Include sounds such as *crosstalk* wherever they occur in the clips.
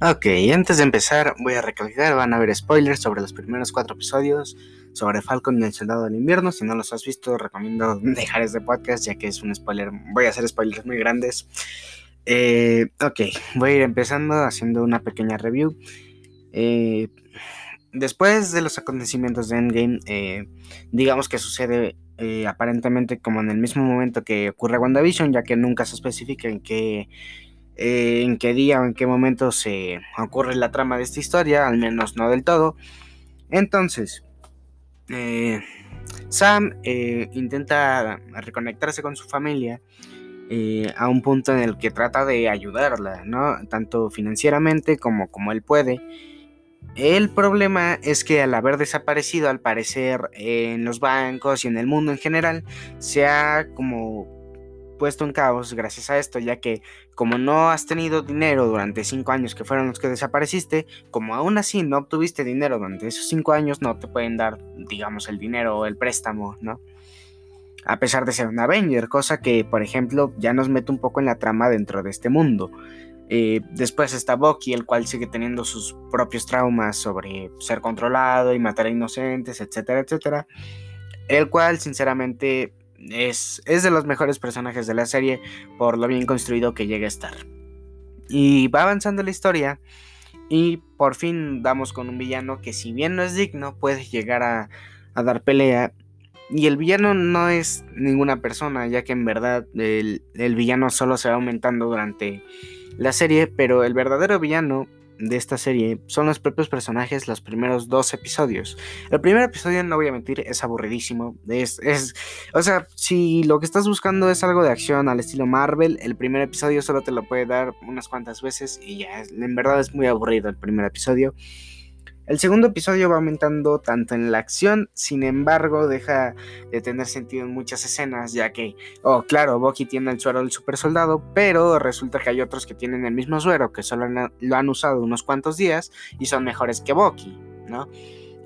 Ok, antes de empezar voy a recalcar, van a haber spoilers sobre los primeros cuatro episodios, sobre Falcon y el Soldado del Invierno. Si no los has visto, recomiendo *laughs* dejar este podcast ya que es un spoiler, voy a hacer spoilers muy grandes. Eh, ok, voy a ir empezando haciendo una pequeña review. Eh, después de los acontecimientos de Endgame, eh, digamos que sucede aparentemente como en el mismo momento que ocurre WandaVision, ya que nunca se especifica en qué eh, en qué día o en qué momento se ocurre la trama de esta historia, al menos no del todo. Entonces, eh, Sam eh, intenta reconectarse con su familia a un punto en el que trata de ayudarla, ¿no? Tanto financieramente como como él puede. El problema es que al haber desaparecido, al parecer, en los bancos y en el mundo en general, se ha como puesto en caos gracias a esto, ya que como no has tenido dinero durante 5 años que fueron los que desapareciste, como aún así no obtuviste dinero durante esos 5 años, no te pueden dar, digamos, el dinero o el préstamo, ¿no? A pesar de ser un Avenger, cosa que, por ejemplo, ya nos mete un poco en la trama dentro de este mundo. Eh, después está Bucky, el cual sigue teniendo sus propios traumas sobre ser controlado y matar a inocentes, etcétera, etcétera. El cual, sinceramente, es, de los mejores personajes de la serie por lo bien construido que llega a estar. Y va avanzando la historia y por fin damos con un villano que si bien no es digno puede llegar a, a dar pelea. Y el villano no es ninguna persona, ya que en verdad el, el villano solo se va aumentando durante la serie, pero el verdadero villano de esta serie son los propios personajes los primeros dos episodios. El primer episodio, no voy a mentir, es aburridísimo. Es, es, o sea, si lo que estás buscando es algo de acción al estilo Marvel, el primer episodio solo te lo puede dar unas cuantas veces y ya, en verdad es muy aburrido el primer episodio. El segundo episodio va aumentando tanto en la acción, sin embargo, deja de tener sentido en muchas escenas, ya que, oh, claro, Bucky tiene el suero del super soldado, pero resulta que hay otros que tienen el mismo suero, que solo lo han usado unos cuantos días y son mejores que Bucky, ¿no?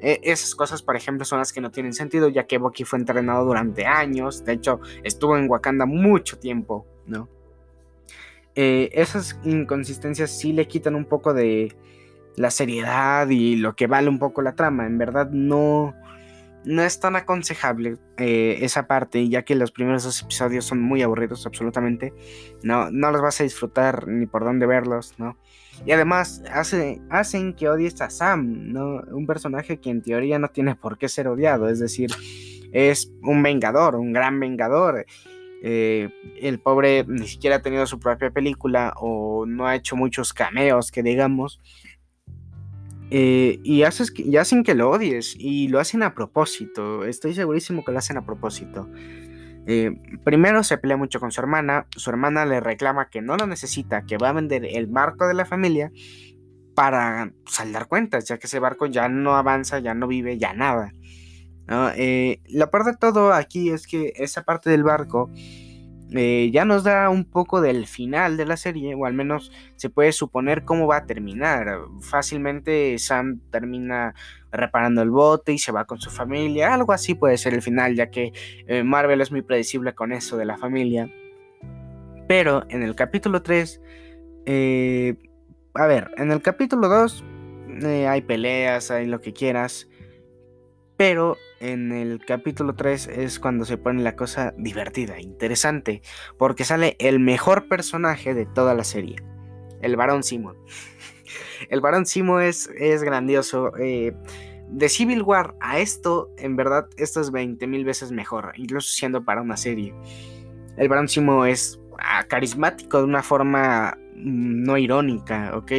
E, esas cosas, por ejemplo, son las que no tienen sentido, ya que Bucky fue entrenado durante años, de hecho, estuvo en Wakanda mucho tiempo, ¿no? Eh, esas inconsistencias sí le quitan un poco de la seriedad y lo que vale un poco la trama. En verdad no, no es tan aconsejable eh, esa parte, ya que los primeros dos episodios son muy aburridos absolutamente. No, no los vas a disfrutar ni por dónde verlos, ¿no? Y además hace, hacen que odies a Sam, ¿no? Un personaje que en teoría no tiene por qué ser odiado, es decir, es un vengador, un gran vengador. Eh, el pobre ni siquiera ha tenido su propia película o no ha hecho muchos cameos que digamos. Eh, y, haces, y hacen que lo odies y lo hacen a propósito. Estoy segurísimo que lo hacen a propósito. Eh, primero se pelea mucho con su hermana. Su hermana le reclama que no lo necesita, que va a vender el barco de la familia para saldar cuentas, ya que ese barco ya no avanza, ya no vive, ya nada. Eh, lo peor de todo aquí es que esa parte del barco eh, ya nos da un poco del final de la serie, o al menos se puede suponer cómo va a terminar. Fácilmente Sam termina reparando el bote y se va con su familia, algo así puede ser el final, ya que eh, Marvel es muy predecible con eso de la familia. Pero en el capítulo 3, eh, a ver, en el capítulo 2 hay peleas, hay lo que quieras, pero en el capítulo 3 es cuando se pone la cosa divertida, interesante, porque sale el mejor personaje de toda la serie, el Barón Simo. *laughs* el Barón Simo es, es grandioso. Eh, de Civil War a esto, en verdad, esto es 20 mil veces mejor, incluso siendo para una serie. El Barón Simo es ah, carismático de una forma no irónica, ¿ok?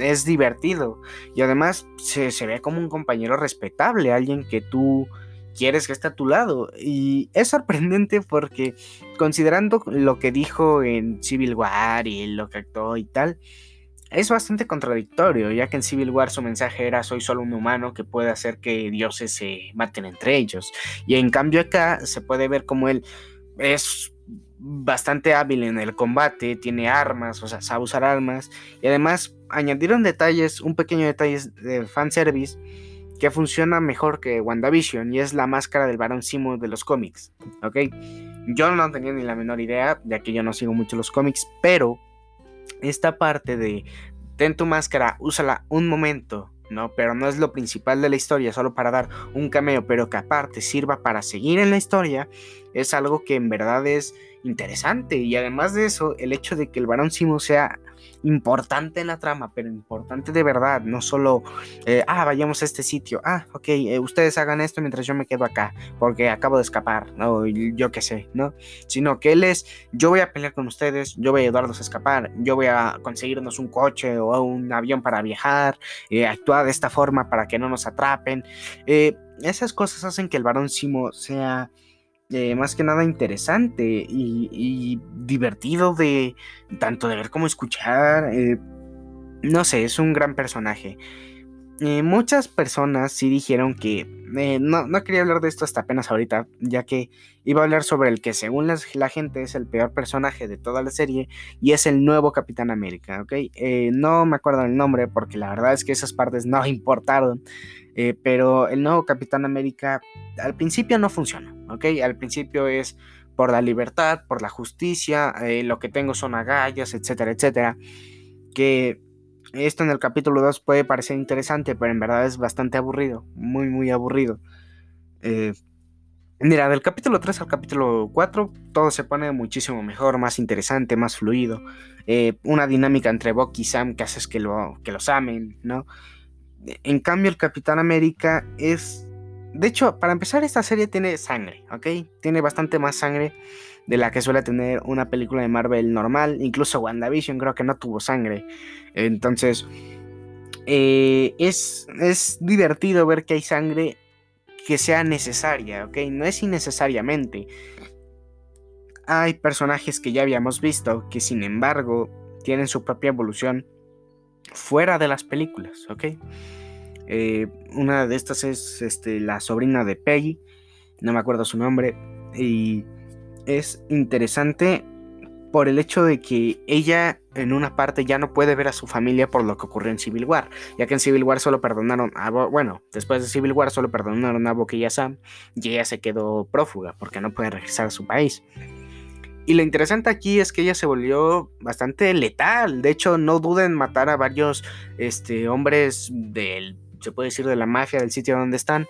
Es divertido y además se, se, ve como un compañero respetable, alguien que tú quieres que esté a tu lado. Y es sorprendente porque considerando lo que dijo en Civil War y lo que actuó y tal, es bastante contradictorio, ya que en Civil War su mensaje era soy solo un humano que puede hacer que dioses se maten entre ellos. Y en cambio acá se puede ver como él es bastante hábil en el combate, tiene armas, o sea, sabe usar armas. Y además añadieron detalles, un pequeño detalle de fanservice que funciona mejor que WandaVision y es la máscara del Barón Simo de los cómics, ¿ok? Yo no tenía ni la menor idea, ya que yo no sigo mucho los cómics, pero esta parte de ten tu máscara, úsala un momento, ¿no? Pero no es lo principal de la historia, solo para dar un cameo, pero que aparte sirva para seguir en la historia, es algo que en verdad es interesante. Y además de eso, el hecho de que el varón Simo sea importante en la trama, pero importante de verdad, no solo, eh, ah, vayamos a este sitio, ah, ok, eh, ustedes hagan esto mientras yo me quedo acá, porque acabo de escapar, ¿no? yo qué sé, ¿no? Sino que él es, yo voy a pelear con ustedes, yo voy a ayudarlos a escapar, yo voy a conseguirnos un coche o un avión para viajar, eh, actuar de esta forma para que no nos atrapen. esas cosas hacen que el varón Simo sea eh, más que nada interesante y, divertido de tanto de ver como escuchar. Eh, no sé, es un gran personaje. Eh, muchas personas sí dijeron que no, no, quería hablar de esto hasta apenas ahorita, ya que iba a hablar sobre el que según la, gente es el peor personaje de toda la serie y es el nuevo Capitán América, ¿ok? no me acuerdo el nombre porque la verdad es que esas partes no *laughs* importaron, pero el nuevo Capitán América al principio no funciona, ¿ok? Al principio es por la libertad, por la justicia, eh, lo que tengo son agallas, etcétera, etcétera. Que esto en el capítulo 2 puede parecer interesante, pero en verdad es bastante aburrido, muy, muy aburrido. Eh, mira, del capítulo 3 al capítulo 4 todo se pone muchísimo mejor, más interesante, más fluido. Eh, una dinámica entre Bucky y Sam que haces que, lo, que los amen, ¿no? En cambio, el Capitán América es de hecho, para empezar, esta serie tiene sangre, ¿ok? Tiene bastante más sangre de la que suele tener una película de Marvel normal. Incluso WandaVision creo que no tuvo sangre. Entonces, eh, es, es divertido ver que hay sangre que sea necesaria, ¿ok? No es innecesariamente. Hay personajes que ya habíamos visto que sin embargo tienen su propia evolución fuera de las películas, ¿ok? Eh, una de estas es este, la sobrina de Peggy, no me acuerdo su nombre, y es interesante por el hecho de que ella en una parte ya no puede ver a su familia por lo que ocurrió en Civil War, ya que en Civil War solo perdonaron a, bueno, después de Civil War solo perdonaron a Bucky y a Sam y ella se quedó prófuga porque no puede regresar a su país. Y lo interesante aquí es que ella se volvió bastante letal. De hecho, no duden en matar a varios este, hombres del se puede decir, de la mafia del sitio donde están.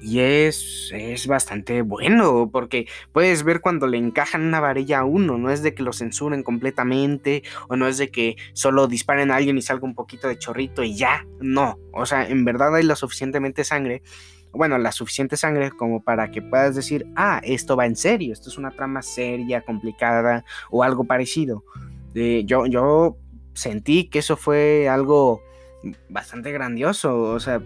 Y es, es bastante bueno, porque puedes ver cuando le encajan una varilla a uno, no es de que lo censuren completamente, o no es de que solo disparen a alguien y salga un poquito de chorrito y ya, no, o sea, en verdad hay la suficientemente sangre, bueno, la suficiente sangre como para que puedas decir, ah, esto va en serio, esto es una trama seria, complicada, o algo parecido. Eh, yo, yo sentí que eso fue algo bastante grandioso. O sea,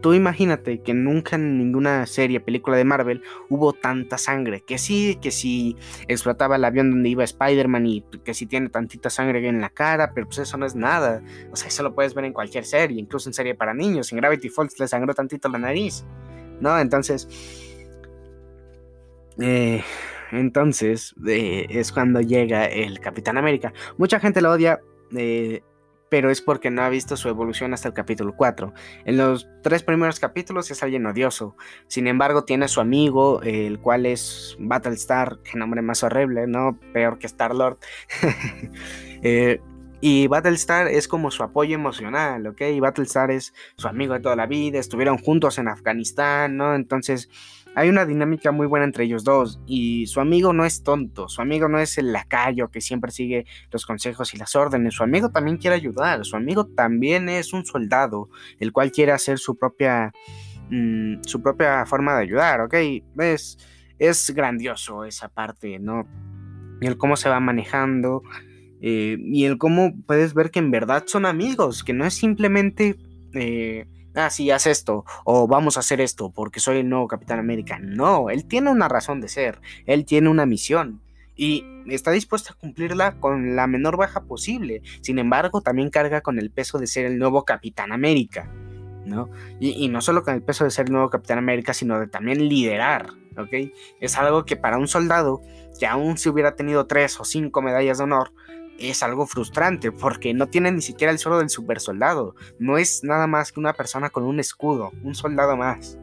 tú imagínate que nunca en ninguna serie, película de Marvel hubo tanta sangre. Que sí, que si explotaba el avión donde iba Spider-Man y que si tiene tantita sangre en la cara, pero pues eso no es nada. O sea, eso lo puedes ver en cualquier serie, incluso en serie para niños. En Gravity Falls le sangró tantito la nariz. ¿No? Entonces... Eh, entonces eh, es cuando llega el Capitán América. Mucha gente lo odia. Eh, pero es porque no ha visto su evolución hasta el capítulo 4. En los tres primeros capítulos es alguien odioso, sin embargo tiene a su amigo, el cual es Battlestar, que nombre más horrible, ¿no? Peor que Star-Lord. *laughs* eh, y Battlestar es como su apoyo emocional, ¿ok? Y Battlestar es su amigo de toda la vida, estuvieron juntos en Afganistán, ¿no? Entonces hay una dinámica muy buena entre ellos dos y su amigo no es tonto, su amigo no es el lacayo que siempre sigue los consejos y las órdenes, su amigo también quiere ayudar, su amigo también es un soldado, el cual quiere hacer su propia, mm, su propia forma de ayudar, ¿ok? Es, es grandioso esa parte, ¿no? Y el cómo se va manejando eh, y el cómo puedes ver que en verdad son amigos, que no es simplemente... Eh, ah, haz esto, o vamos a hacer esto porque soy el nuevo Capitán América. No, él tiene una razón de ser, él tiene una misión y está dispuesto a cumplirla con la menor baja posible. Sin embargo, también carga con el peso de ser el nuevo Capitán América, ¿no? Y, no solo con el peso de ser el nuevo Capitán América, sino de también liderar, ¿ok? Es algo que para un soldado, que aún si hubiera tenido tres o cinco medallas de honor, es algo frustrante porque no tiene ni siquiera el suelo del super soldado. No es nada más que una persona con un escudo, un soldado más.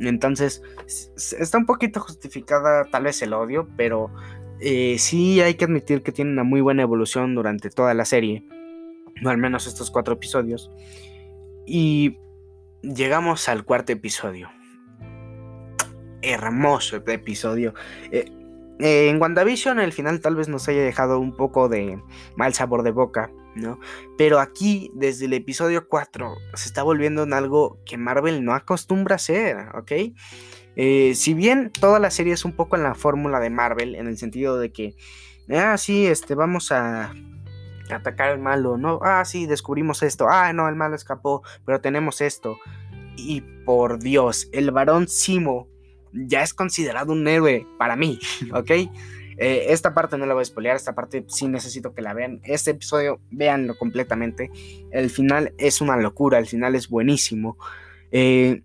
Entonces, está un poquito justificada tal vez el odio, pero eh, sí hay que admitir que tiene una muy buena evolución durante toda la serie. o al menos estos cuatro episodios. Y llegamos al cuarto episodio. Hermoso episodio. Eh, en WandaVision el final tal vez nos haya dejado un poco de mal sabor de boca, ¿no? Pero aquí, desde el episodio 4, se está volviendo en algo que Marvel no acostumbra a hacer, ¿ok? Eh, si bien toda la serie es un poco en la fórmula de Marvel, en el sentido de que, ah, sí, este, vamos a atacar al malo, ¿no? Ah, sí, descubrimos esto, ah, no, el malo escapó, pero tenemos esto. Y por Dios, el varón Simo ya es considerado un héroe para mí, *laughs* ¿ok? Eh, esta parte no la voy a spoilear, esta parte sí necesito que la vean. Este episodio, véanlo completamente. El final es una locura, el final es buenísimo. Eh,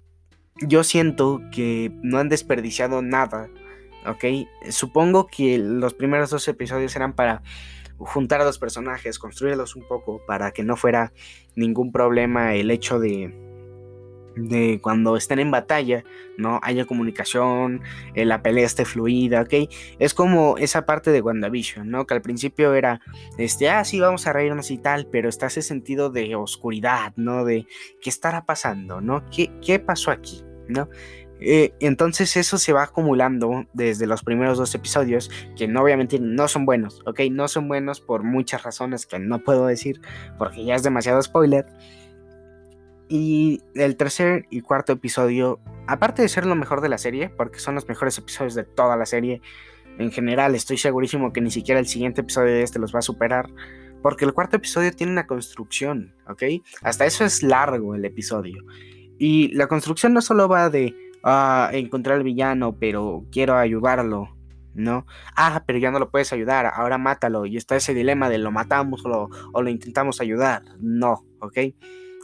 yo siento que no han desperdiciado nada, ¿ok? Supongo que los primeros dos episodios eran para juntar a los personajes, construirlos un poco, para que no fuera ningún problema el hecho de, de cuando estén en batalla, ¿no? Haya comunicación, eh, la pelea esté fluida, ¿ok? Es como esa parte de WandaVision, ¿no? Que al principio era, este, ah, sí, vamos a reírnos y tal, pero está ese sentido de oscuridad, ¿no? De qué estará pasando, ¿no? ¿Qué, qué pasó aquí, ¿no? Eh, entonces eso se va acumulando desde los primeros dos episodios, que no obviamente no son buenos, ¿ok? No son buenos por muchas razones que no puedo decir, porque ya es demasiado spoiler. Y el tercer y cuarto episodio, aparte de ser lo mejor de la serie, porque son los mejores episodios de toda la serie, en general estoy segurísimo que ni siquiera el siguiente episodio de este los va a superar, porque el cuarto episodio tiene una construcción, ¿ok? Hasta eso es largo el episodio. Y la construcción no solo va de ah, encontrar al villano, pero quiero ayudarlo, ¿no? Ah, pero ya no lo puedes ayudar, ahora mátalo. Y está ese dilema de lo matamos o lo, o lo intentamos ayudar. No, ¿ok?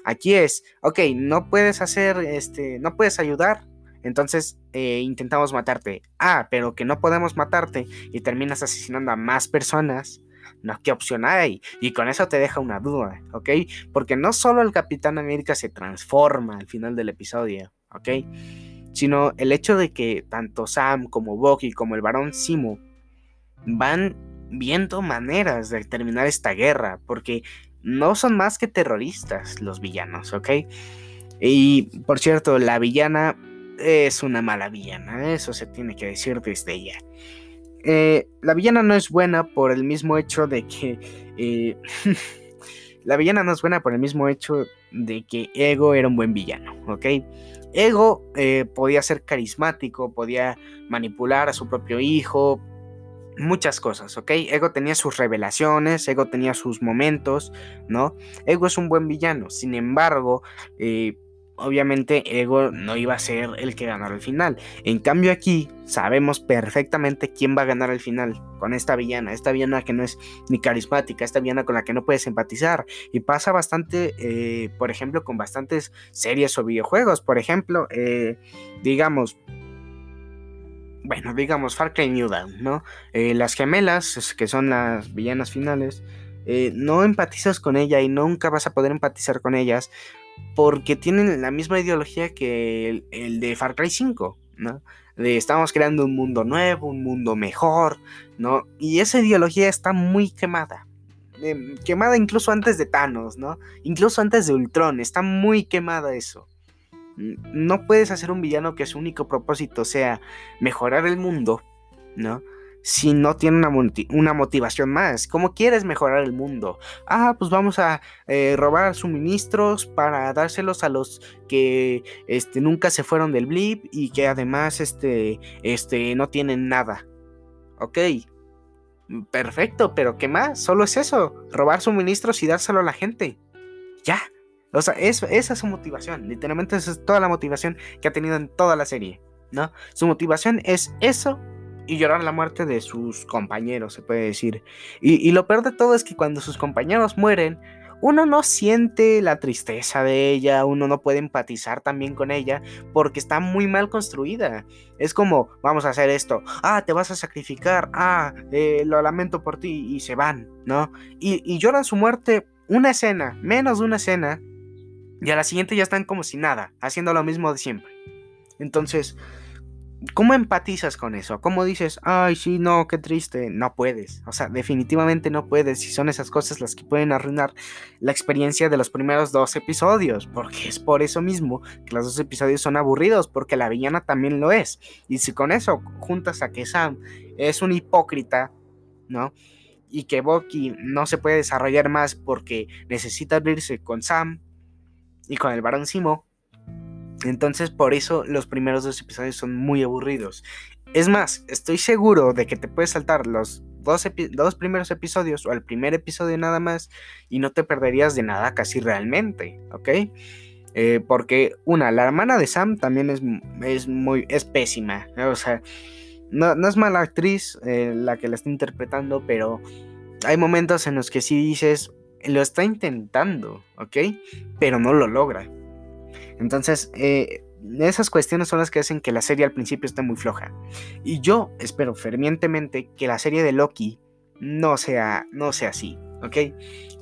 Aquí es, ok, no puedes hacer, este, no puedes ayudar, entonces eh, intentamos matarte. Ah, pero que no podemos matarte y terminas asesinando a más personas. No, ¿qué opción hay? Y con eso te deja una duda, ¿ok? Porque no solo el Capitán América se transforma al final del episodio, ¿ok? Sino el hecho de que tanto Sam como Bucky como el Barón Simo van viendo maneras de terminar esta guerra, porque no son más que terroristas los villanos, ¿ok? Y por cierto, la villana es una mala villana, eso se tiene que decir desde ya. Eh, la villana no es buena por el mismo hecho de que... Eh, *laughs* la villana no es buena por el mismo hecho de que Ego era un buen villano, ¿ok? Ego eh, podía ser carismático, podía manipular a su propio hijo, muchas cosas, ¿ok? Ego tenía sus revelaciones, Ego tenía sus momentos, ¿no? Ego es un buen villano, sin embargo, eh, obviamente Ego no iba a ser el que ganara el final. En cambio aquí sabemos perfectamente quién va a ganar el final con esta villana, esta villana que no es ni carismática, esta villana con la que no puedes empatizar. Y pasa bastante, eh, por ejemplo, con bastantes series o videojuegos. Por ejemplo, eh, digamos, bueno, digamos Far Cry New Dawn, ¿no? Eh, las gemelas, que son las villanas finales, eh, no empatizas con ella y nunca vas a poder empatizar con ellas porque tienen la misma ideología que el, de Far Cry 5, ¿no? Estamos creando un mundo nuevo, un mundo mejor, ¿no? Y esa ideología está muy quemada. Em, quemada incluso antes de Thanos, ¿no? Incluso antes de Ultron, está muy quemada eso. No puedes hacer un villano que su único propósito sea mejorar el mundo, ¿no? Si no tiene una, motivación más. ¿Cómo quieres mejorar el mundo? Ah, pues vamos a eh, robar suministros para dárselos a los que este, nunca se fueron del blip y que además este, este, no tienen nada. Ok, perfecto, pero ¿qué más? Solo es eso, robar suministros y dárselo a la gente. Ya, o sea, esa es su motivación. Literalmente esa es toda la motivación que ha tenido en toda la serie. ¿no? Su motivación es eso y llorar la muerte de sus compañeros, se puede decir. Y, lo peor de todo es que cuando sus compañeros mueren, uno no siente la tristeza de ella, uno no puede empatizar también con ella porque está muy mal construida. Es como, vamos a hacer esto, ah, te vas a sacrificar, ah, eh, lo lamento por ti y se van, ¿no? Y, y lloran su muerte una escena, menos de una escena, y a la siguiente ya están como si nada, haciendo lo mismo de siempre. Entonces, ¿Cómo empatizas con eso? ¿Cómo dices, ay, sí, no, qué triste? No puedes. O sea, definitivamente no puedes. Si son esas cosas las que pueden arruinar la experiencia de los primeros dos episodios. Porque es por eso mismo que los dos episodios son aburridos. Porque la villana también lo es. Y si con eso juntas a que Sam es un hipócrita, ¿no? Y que Bucky no se puede desarrollar más porque necesita abrirse con Sam y con el Barón Simo entonces por eso los primeros dos episodios son muy aburridos. Es más, estoy seguro de que te puedes saltar los dos, dos, primeros episodios o el primer episodio nada más y no te perderías de nada casi realmente, ¿ok? Eh, porque una, la hermana de Sam también es, es muy, es pésima, o sea, no, no, es mala actriz eh, la que la está interpretando, pero hay momentos en los que sí dices, lo está intentando, ¿ok? Pero no lo logra. Entonces, eh, esas cuestiones son las que hacen que la serie al principio esté muy floja. Y yo espero fervientemente que la serie de Loki no sea, no sea así, ¿ok?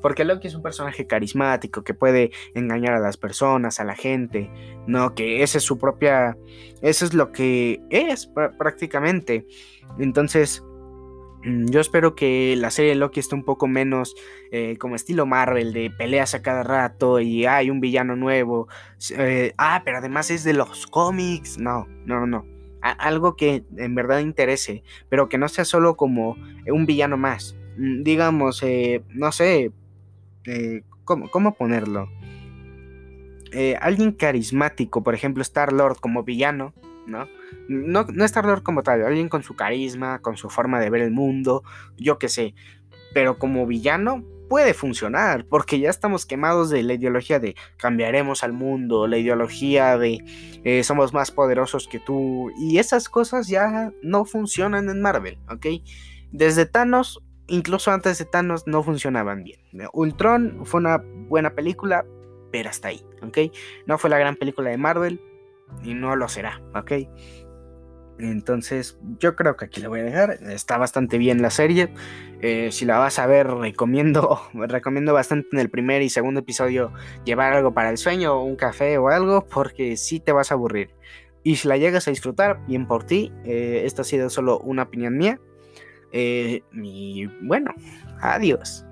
Porque Loki es un personaje carismático que puede engañar a las personas, a la gente, ¿no? Que esa es su propia... Eso es lo que es prácticamente. Entonces, yo espero que la serie de Loki esté un poco menos eh, como estilo Marvel, de peleas a cada rato y hay un villano nuevo. Eh, ah, pero además es de los cómics. No, no, no. algo que en verdad interese, pero que no sea solo como un villano más. Mm, digamos, eh, no sé, ¿cómo, ¿cómo, ponerlo? alguien carismático, por ejemplo, Star Lord como villano ¿no? No, no Star-Lord como tal, alguien con su carisma, con su forma de ver el mundo, yo qué sé. Pero como villano puede funcionar, porque ya estamos quemados de la ideología de cambiaremos al mundo, la ideología de eh, somos más poderosos que tú, y esas cosas ya no funcionan en Marvel, ¿ok? Desde Thanos, incluso antes de Thanos, no funcionaban bien. Ultron fue una buena película, pero hasta ahí, ¿ok? No fue la gran película de Marvel, y no lo será, ¿ok? Entonces, yo creo que aquí la voy a dejar. Está bastante bien la serie. Eh, si la vas a ver, recomiendo, *laughs* recomiendo bastante en el primer y segundo episodio llevar algo para el sueño, un café o algo, porque sí te vas a aburrir. Y si la llegas a disfrutar, bien por ti. Eh, esta ha sido solo una opinión mía. Eh, y bueno, adiós.